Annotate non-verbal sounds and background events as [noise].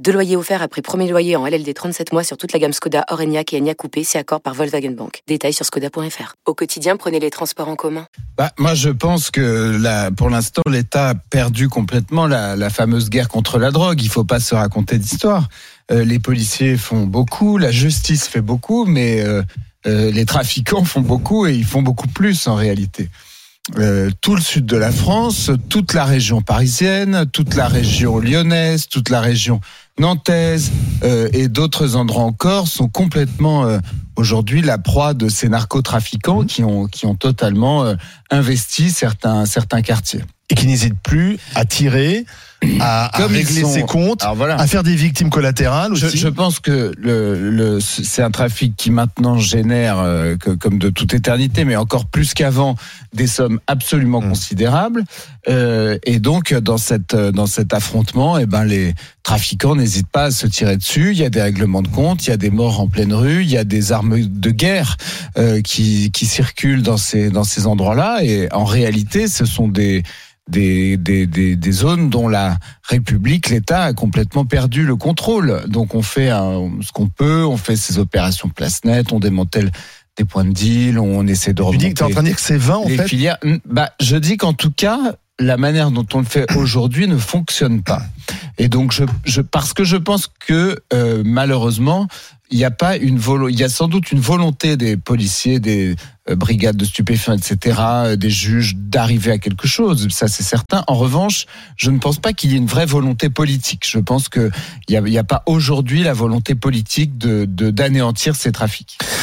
Deux loyers offerts après premier loyer en LLD 37 mois sur toute la gamme Skoda, Orenia et Enya Coupé, c'est accord par Volkswagen Bank. Détails sur skoda.fr. Au quotidien, prenez les transports en commun. Bah, moi, je pense que là, pour l'instant, l'État a perdu complètement la, la, fameuse guerre contre la drogue. Il faut pas se raconter d'histoire. Euh, les policiers font beaucoup, la justice fait beaucoup, mais euh, euh, les trafiquants font beaucoup et ils font beaucoup plus en réalité. Euh, tout le sud de la France, toute la région parisienne, toute la région lyonnaise, toute la région nantaise euh, et d'autres endroits encore sont complètement euh, aujourd'hui la proie de ces narcotrafiquants qui ont qui ont totalement euh, investi certains certains quartiers et qui n'hésitent plus à tirer à, à régler sont... ses comptes, voilà. à faire des victimes collatérales aussi. Je, je pense que le, le, c'est un trafic qui maintenant génère, euh, que, comme de toute éternité, mais encore plus qu'avant, des sommes absolument mmh. considérables. Euh, et donc, dans, cette, dans cet affrontement, eh ben, les trafiquants n'hésitent pas à se tirer dessus. Il y a des règlements de compte, il y a des morts en pleine rue, il y a des armes de guerre euh, qui, qui circulent dans ces, dans ces endroits-là. Et en réalité, ce sont des des, des, des, des, zones dont la République, l'État a complètement perdu le contrôle. Donc on fait un, ce qu'on peut, on fait ces opérations place nette, on démantèle des points de deal, on essaie de remonter. Tu dis que es en train de dire que c'est 20 en les fait filières. Bah, je dis qu'en tout cas, la manière dont on le fait [coughs] aujourd'hui ne fonctionne pas. Et donc, je, je, parce que je pense que euh, malheureusement, il n'y a pas une volo il y a sans doute une volonté des policiers, des euh, brigades de stupéfiants, etc., euh, des juges d'arriver à quelque chose. Ça, c'est certain. En revanche, je ne pense pas qu'il y ait une vraie volonté politique. Je pense qu'il n'y a, a, pas aujourd'hui la volonté politique de d'anéantir ces trafics.